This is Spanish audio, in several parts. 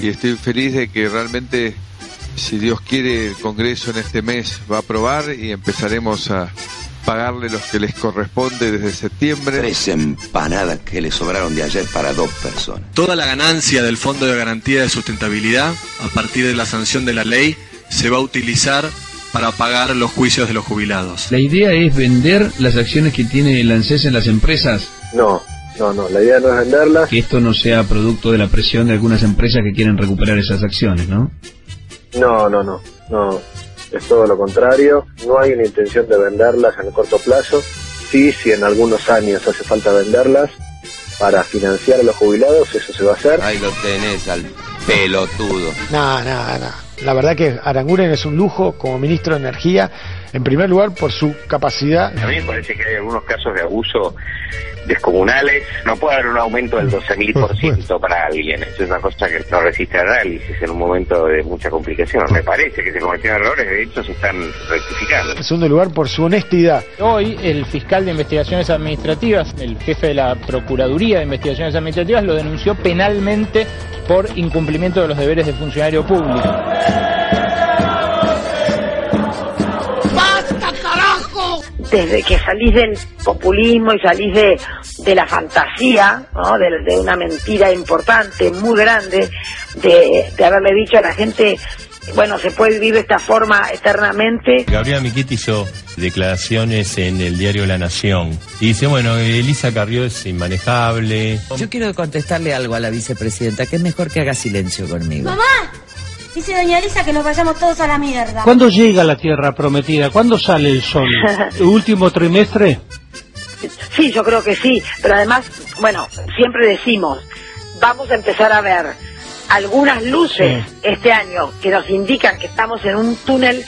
y estoy feliz de que realmente, si Dios quiere, el Congreso en este mes va a aprobar y empezaremos a pagarle los que les corresponde desde septiembre. Tres empanadas que le sobraron de ayer para dos personas. Toda la ganancia del Fondo de Garantía de Sustentabilidad, a partir de la sanción de la ley, se va a utilizar para pagar los juicios de los jubilados. La idea es vender las acciones que tiene el ANSES en las empresas. No, no, no, la idea no es venderlas. Que esto no sea producto de la presión de algunas empresas que quieren recuperar esas acciones, ¿no? No, no, no, no. Es todo lo contrario. No hay una intención de venderlas en el corto plazo. Sí, si en algunos años hace falta venderlas para financiar a los jubilados, eso se va a hacer. Ahí lo tenés al pelotudo. No, no, no. La verdad que Aranguren es un lujo como ministro de Energía, en primer lugar por su capacidad. A mí me parece que hay algunos casos de abuso descomunales. No puede haber un aumento del 12.000% para alguien. Eso es una cosa que no resiste análisis en un momento de mucha complicación. Me parece que se cometieron errores, de hecho se están rectificando. En segundo lugar por su honestidad. Hoy el fiscal de investigaciones administrativas, el jefe de la Procuraduría de Investigaciones Administrativas, lo denunció penalmente por incumplimiento de los deberes de funcionario público. Desde que salís del populismo y salís de, de la fantasía, ¿no? de, de una mentira importante, muy grande, de, de haberle dicho a la gente bueno, se puede vivir de esta forma eternamente. Gabriela Miquetti hizo declaraciones en el diario La Nación. Y dice, bueno, Elisa Carrió es inmanejable. Yo quiero contestarle algo a la vicepresidenta, que es mejor que haga silencio conmigo. ¡Mamá! Dice doña Elisa que nos vayamos todos a la mierda. ¿Cuándo llega la Tierra Prometida? ¿Cuándo sale el Sol? ¿El último trimestre? Sí, yo creo que sí. Pero además, bueno, siempre decimos, vamos a empezar a ver algunas luces sí. este año que nos indican que estamos en un túnel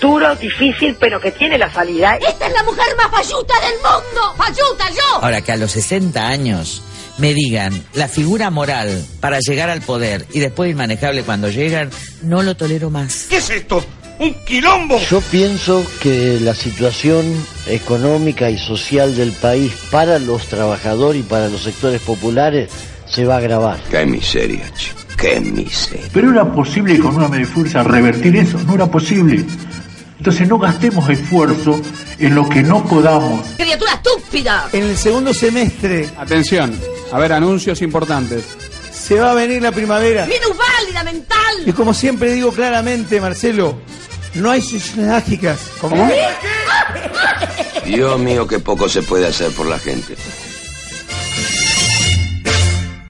duro, difícil, pero que tiene la salida. ¡Esta es la mujer más falluta del mundo! ¡Falluta yo! Ahora que a los 60 años me digan la figura moral para llegar al poder y después inmanejable cuando llegan, no lo tolero más. ¿Qué es esto? ¡Un quilombo! Yo pienso que la situación económica y social del país para los trabajadores y para los sectores populares se va a agravar. Qué miseria, chico. Qué miseria. Pero era posible con una media fuerza revertir eso, no era posible. Entonces no gastemos esfuerzo en lo que no podamos. ¡Criatura estúpida! En el segundo semestre. Atención, a ver, anuncios importantes. Se va a venir la primavera. ¡Minusválida mental! Y como siempre digo claramente, Marcelo, no hay soluciones mágicas. ¿Cómo? Dios mío, qué poco se puede hacer por la gente.